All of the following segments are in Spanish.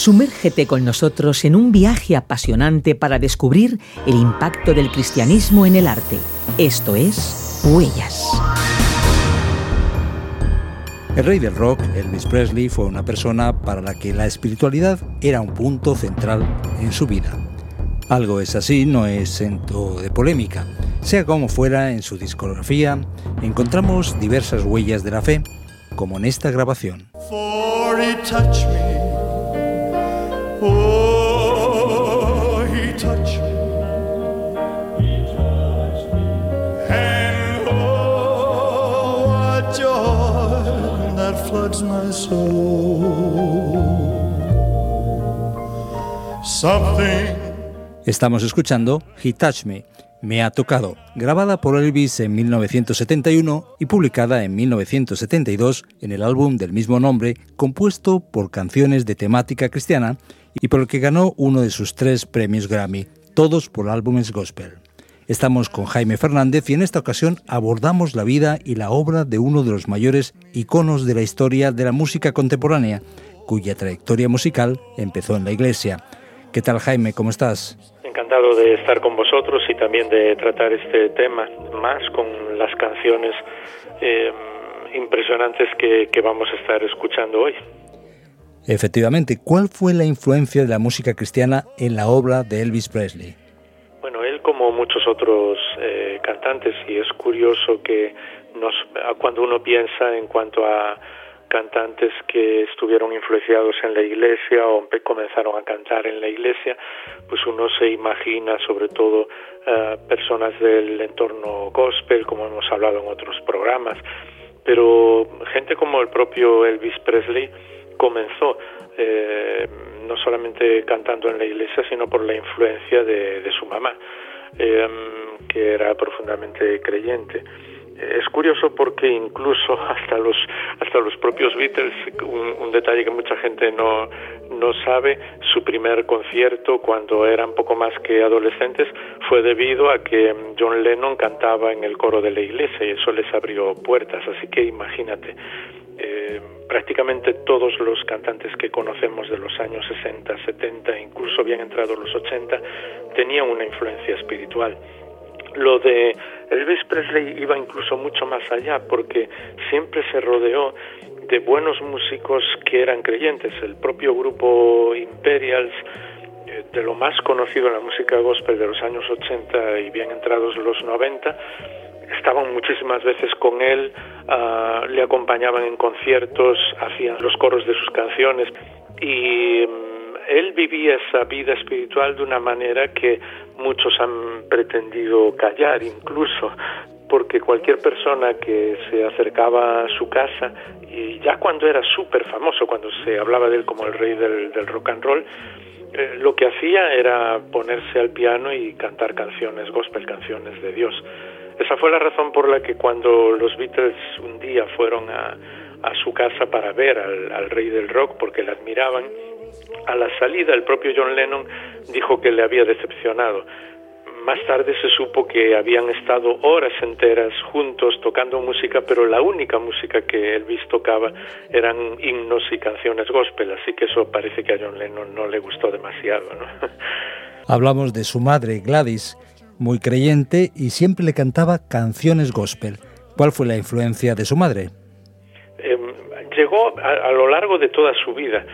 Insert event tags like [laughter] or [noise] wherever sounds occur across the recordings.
Sumérgete con nosotros en un viaje apasionante para descubrir el impacto del cristianismo en el arte. Esto es Huellas. El rey del rock, Elvis Presley, fue una persona para la que la espiritualidad era un punto central en su vida. Algo es así, no es centro de polémica. Sea como fuera, en su discografía encontramos diversas huellas de la fe, como en esta grabación. Estamos escuchando He Touched Me, Me ha tocado, grabada por Elvis en 1971 y publicada en 1972 en el álbum del mismo nombre, compuesto por canciones de temática cristiana y por el que ganó uno de sus tres premios Grammy, todos por álbumes gospel. Estamos con Jaime Fernández y en esta ocasión abordamos la vida y la obra de uno de los mayores iconos de la historia de la música contemporánea, cuya trayectoria musical empezó en la iglesia. ¿Qué tal Jaime? ¿Cómo estás? Encantado de estar con vosotros y también de tratar este tema más con las canciones eh, impresionantes que, que vamos a estar escuchando hoy. Efectivamente, ¿cuál fue la influencia de la música cristiana en la obra de Elvis Presley? Bueno, él como muchos otros eh, cantantes, y es curioso que nos, cuando uno piensa en cuanto a cantantes que estuvieron influenciados en la iglesia o comenzaron a cantar en la iglesia, pues uno se imagina sobre todo eh, personas del entorno gospel, como hemos hablado en otros programas, pero gente como el propio Elvis Presley comenzó eh, no solamente cantando en la iglesia, sino por la influencia de, su mamá, eh, que era profundamente creyente es curioso porque incluso [laughs] hasta los hasta los propios Beatles un, detalle que mucha gente no no sabe su primer concierto cuando eran poco más que adolescentes fue debido a que John Lennon cantaba en el coro de la iglesia y eso les abrió puertas así que imagínate eh, prácticamente todos los cantantes que conocemos de los años 60, 70, incluso bien entrados los 80, tenían una influencia espiritual. Lo de Elvis Presley iba incluso mucho más allá porque siempre se rodeó de buenos músicos que eran creyentes. El propio grupo Imperials, eh, de lo más conocido en la música gospel de los años 80 y bien entrados los 90, estaban muchísimas veces con él, ah, le acompañaban en conciertos, hacían los coros de sus canciones y mm, él vivía esa vida espiritual de una manera que muchos han pretendido callar incluso, porque cualquier persona que se acercaba a su casa, y ya cuando era súper famoso, cuando se hablaba de él como el rey del, rock and roll, eh, lo que hacía era ponerse al piano y cantar canciones, gospel, canciones de Dios. Esa fue la razón por la que cuando los Beatles un día fueron a, su casa para ver al, al rey del rock, porque le admiraban, a la salida, el propio John Lennon dijo que le había decepcionado. Más tarde se supo que habían estado horas enteras juntos tocando música, pero la única música que Elvis tocaba eran himnos y canciones gospel, así que eso parece que a John Lennon no le gustó demasiado. [laughs] Hablamos de su madre, Gladys, muy creyente y siempre le cantaba canciones gospel. ¿Cuál fue la influencia de su madre? Em, llegó a lo largo de toda su vida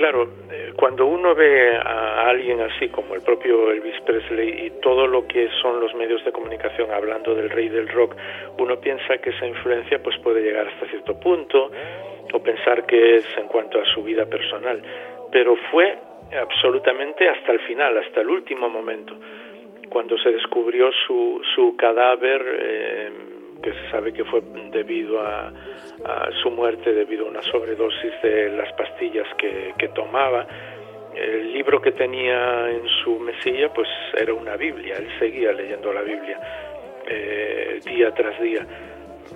Claro, eh, cuando uno ve a alguien así como el propio Elvis Presley y todo lo que son los medios de comunicación hablando del rey del rock, uno piensa que esa influencia pues puede llegar hasta cierto punto o pensar que es en cuanto a su vida personal, pero fue absolutamente hasta el final, hasta el último momento, cuando se descubrió su, su cadáver. Eh, que se sabe que fue debido a, su muerte, debido a una sobredosis de las pastillas que, tomaba. El libro que tenía en su mesilla, pues era una Biblia, él seguía leyendo la Biblia eh, día tras día.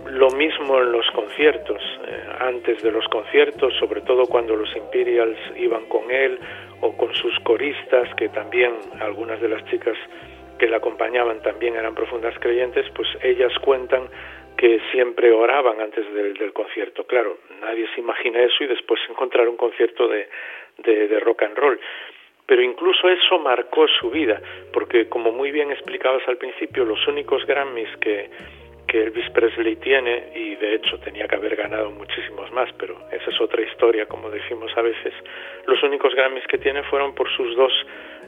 Lo mismo en los conciertos, eh, antes de los conciertos, sobre todo cuando los Imperials iban con él o con sus coristas, que también algunas de las chicas que la acompañaban también eran profundas creyentes, pues ellas cuentan que siempre oraban antes del, del, concierto. Claro, nadie se imagina eso y después [laughs] encontrar un concierto de, de, de rock and roll pero incluso eso marcó su vida, porque como muy bien explicabas al principio, los únicos Grammys que, que Elvis Presley tiene, y de hecho tenía que haber ganado muchísimos más, pero esa es otra historia, como decimos a veces, los únicos Grammys que tiene fueron por sus dos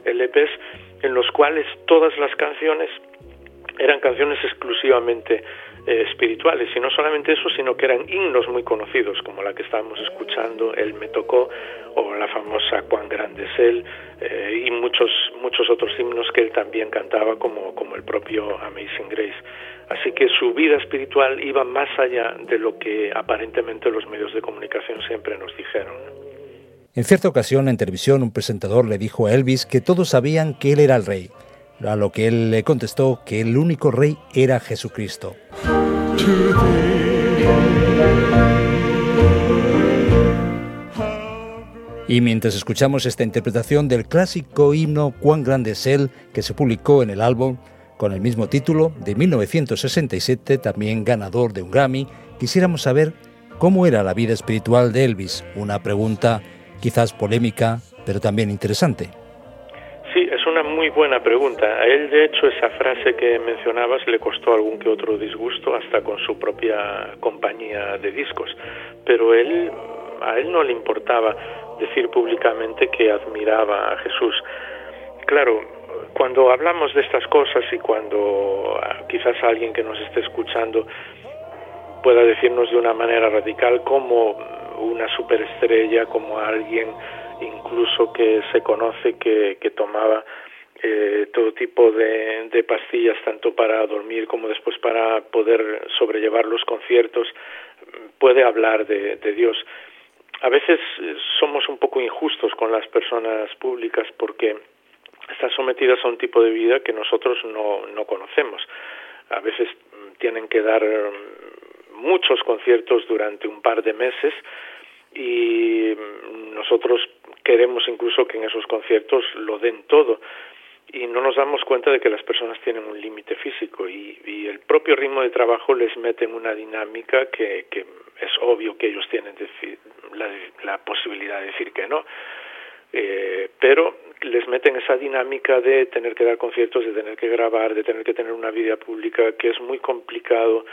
LPs, en los cuales todas las canciones eran canciones exclusivamente eh, espirituales. Y no solamente eso sino que eran himnos muy conocidos como la que estábamos escuchando Él me tocó o la famosa Cuán grande es él eh, y muchos muchos otros himnos que él también cantaba como como el propio Amazing Grace. Así que su vida espiritual iba más allá de lo que aparentemente los medios de comunicación siempre nos dijeron en cierta ocasión en televisión un presentador le dijo a Elvis que todos sabían que él era el rey a lo que él le contestó que el único rey era Jesucristo. Y mientras escuchamos esta interpretación del clásico himno Cuán grande es él, que se publicó en el álbum con el mismo título de 1967, también ganador de un Grammy, quisiéramos saber cómo era la vida espiritual de Elvis, una pregunta quizás polémica, pero también interesante. Sí, es una muy buena pregunta. A él, de hecho, esa frase que mencionabas le costó algún que otro disgusto hasta con su propia compañía de discos. Pero él, a él no le importaba decir públicamente que admiraba a Jesús. Claro, cuando hablamos de estas cosas y cuando ah, quizás alguien que nos esté escuchando pueda decirnos de una manera radical como una superestrella, como alguien incluso que se conoce que, que tomaba eh, todo tipo de, de, pastillas, tanto para dormir como después para poder sobrellevar los conciertos, puede hablar de, de Dios. A veces eh, somos un poco injustos con las personas públicas porque están sometidas a un tipo de vida que nosotros no, no conocemos. A veces tienen que dar muchos conciertos durante un par de meses y nosotros queremos incluso que en esos conciertos lo den todo. Y no nos damos cuenta de que las personas tienen un límite físico y, y, el propio ritmo de trabajo les mete en una dinámica que, que es obvio que ellos tienen la, la, posibilidad de decir que no, eh, pero les meten esa dinámica de tener que dar conciertos, de tener que grabar, de tener que tener una vida pública que es muy complicado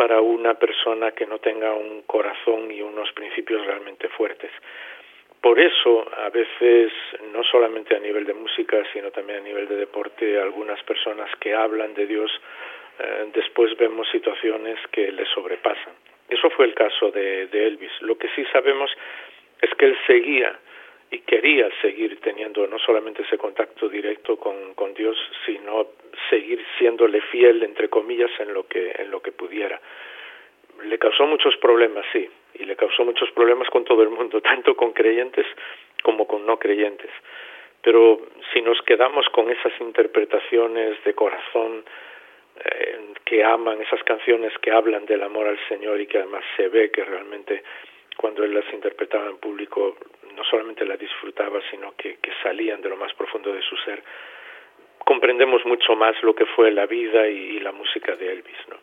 para una persona que no tenga un corazón y unos principios realmente fuertes. Por eso, a veces, no solamente a nivel de música, sino también a nivel de deporte, algunas personas que hablan de Dios, eh, después vemos situaciones que les sobrepasan. Eso fue el caso de, de Elvis. Lo que sí sabemos es que él seguía y quería seguir teniendo no solamente ese contacto directo con, con Dios, sino seguir siéndole fiel, entre comillas, en lo que, en lo que pudiera. Le causó muchos problemas, sí, y le causó muchos problemas con todo el mundo, [laughs] tanto con creyentes como con no creyentes. Pero si nos quedamos con esas interpretaciones de corazón eh, que aman, esas canciones que hablan del amor al Señor y que además se ve que realmente cuando él las interpretaba en público no solamente las disfrutaba, sino que, que salían de lo más profundo de su ser, comprendemos mucho más lo que fue la vida y, y la música de Elvis, ¿no?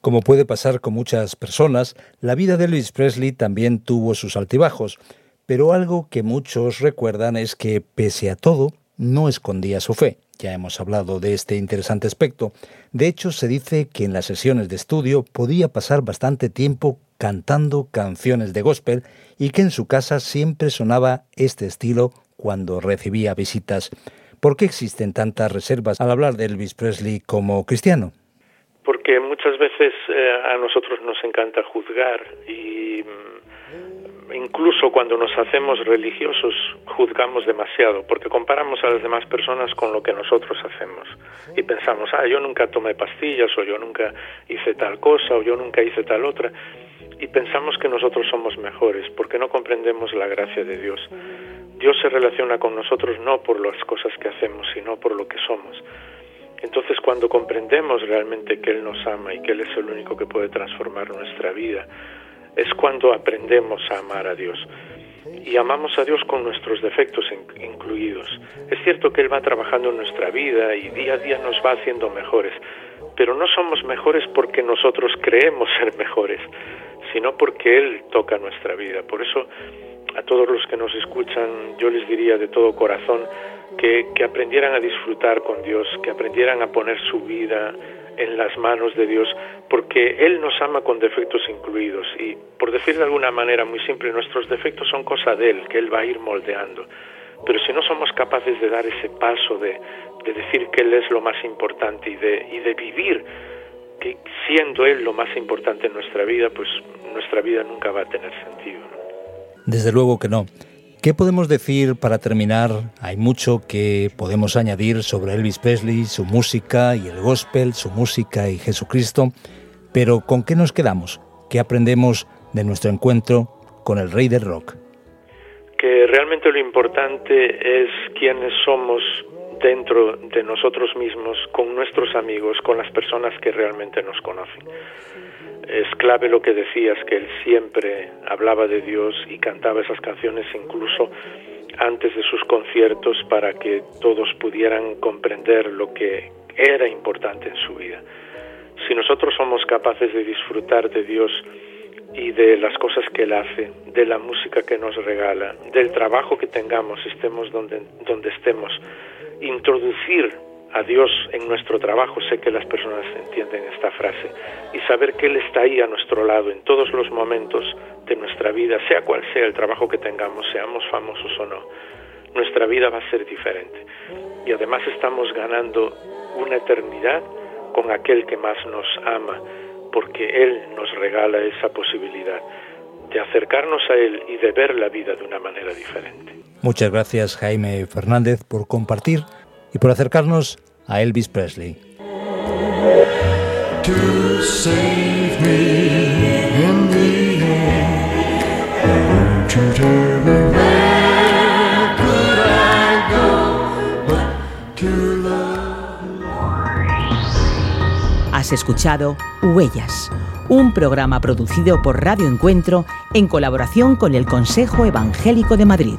Como puede pasar con muchas personas, la vida de Elvis Presley también tuvo sus altibajos, pero algo que muchos recuerdan es que, pese a todo, no escondía su fe. Ya hemos hablado de este interesante aspecto. De hecho, se dice que en las sesiones de estudio podía pasar bastante tiempo cantando canciones de gospel y que en su casa siempre sonaba este estilo cuando recibía visitas. ¿Por qué existen tantas reservas al hablar de Elvis Presley como cristiano? porque muchas veces eh, a nosotros nos encanta juzgar y mm, incluso cuando nos hacemos religiosos juzgamos demasiado porque comparamos a las demás personas con lo que nosotros hacemos y pensamos, ah, yo nunca tomé pastillas o yo nunca hice tal cosa o yo nunca hice tal otra y pensamos que nosotros somos mejores porque no comprendemos la gracia de Dios. Dios se relaciona con nosotros no por las cosas que hacemos, sino por lo que somos. Entonces cuando comprendemos realmente que Él nos ama y que Él es el único que puede transformar nuestra vida, es cuando aprendemos a amar a Dios. Y amamos a Dios con nuestros defectos incluidos. Es cierto que Él va trabajando en nuestra vida y día a día nos va haciendo mejores, pero no somos mejores porque nosotros creemos ser mejores, sino porque Él toca nuestra vida. Por eso a todos los que nos escuchan yo les diría de todo corazón que, que aprendieran a disfrutar con Dios, que aprendieran a poner su vida en las manos de Dios, porque Él nos ama con defectos incluidos. Y por decir de alguna manera muy simple, nuestros defectos son cosa de Él, que Él va a ir moldeando. Pero si no somos capaces de dar ese paso de, de decir que Él es lo más importante y de, y de vivir que siendo Él lo más importante en nuestra vida, pues nuestra vida nunca va a tener sentido. Desde luego que no. ¿Qué podemos decir para terminar? Hay mucho que podemos añadir sobre Elvis Presley, su música y el gospel, su música y Jesucristo, pero ¿con qué nos quedamos? ¿Qué aprendemos de nuestro encuentro con el rey del rock? Que realmente lo importante es quiénes somos dentro de nosotros mismos, con nuestros amigos, con las personas que realmente nos conocen. Es clave lo que decías, que él siempre hablaba de Dios y cantaba esas canciones incluso antes de sus conciertos para que todos pudieran comprender lo que era importante en su vida. Si nosotros somos capaces de disfrutar de Dios y de las cosas que Él hace, de la música que nos regala, del trabajo que tengamos, estemos donde, donde estemos, introducir a Dios en nuestro trabajo, sé que las personas entienden esta frase, y saber que Él está ahí a nuestro lado en todos los momentos de nuestra vida, sea cual sea el trabajo que tengamos, seamos famosos o no, nuestra vida va a ser diferente. Y además estamos ganando una eternidad con aquel que más nos ama, porque Él nos regala esa posibilidad de acercarnos a Él y de ver la vida de una manera diferente. Muchas gracias Jaime Fernández por compartir y por acercarnos a Elvis Presley. Has escuchado Huellas, un programa producido por Radio Encuentro en colaboración con el Consejo Evangélico de Madrid.